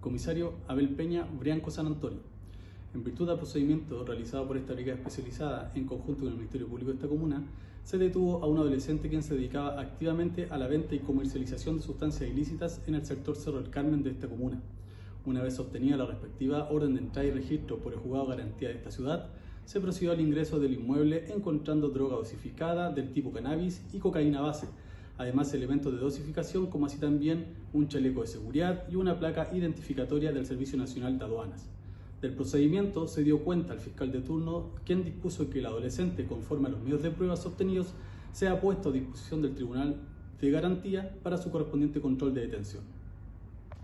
comisario Abel Peña Brianco San Antonio. En virtud del procedimiento realizado por esta brigada especializada en conjunto con el Ministerio Público de esta comuna, se detuvo a un adolescente quien se dedicaba activamente a la venta y comercialización de sustancias ilícitas en el sector Cerro del Carmen de esta comuna. Una vez obtenida la respectiva orden de entrada y registro por el juzgado de garantía de esta ciudad, se procedió al ingreso del inmueble encontrando droga dosificada del tipo cannabis y cocaína base, además elementos de dosificación como así también un chaleco de seguridad y una placa identificatoria del Servicio Nacional de Aduanas. Del procedimiento se dio cuenta el fiscal de turno, quien dispuso que el adolescente, conforme a los medios de pruebas obtenidos, sea puesto a disposición del Tribunal de Garantía para su correspondiente control de detención.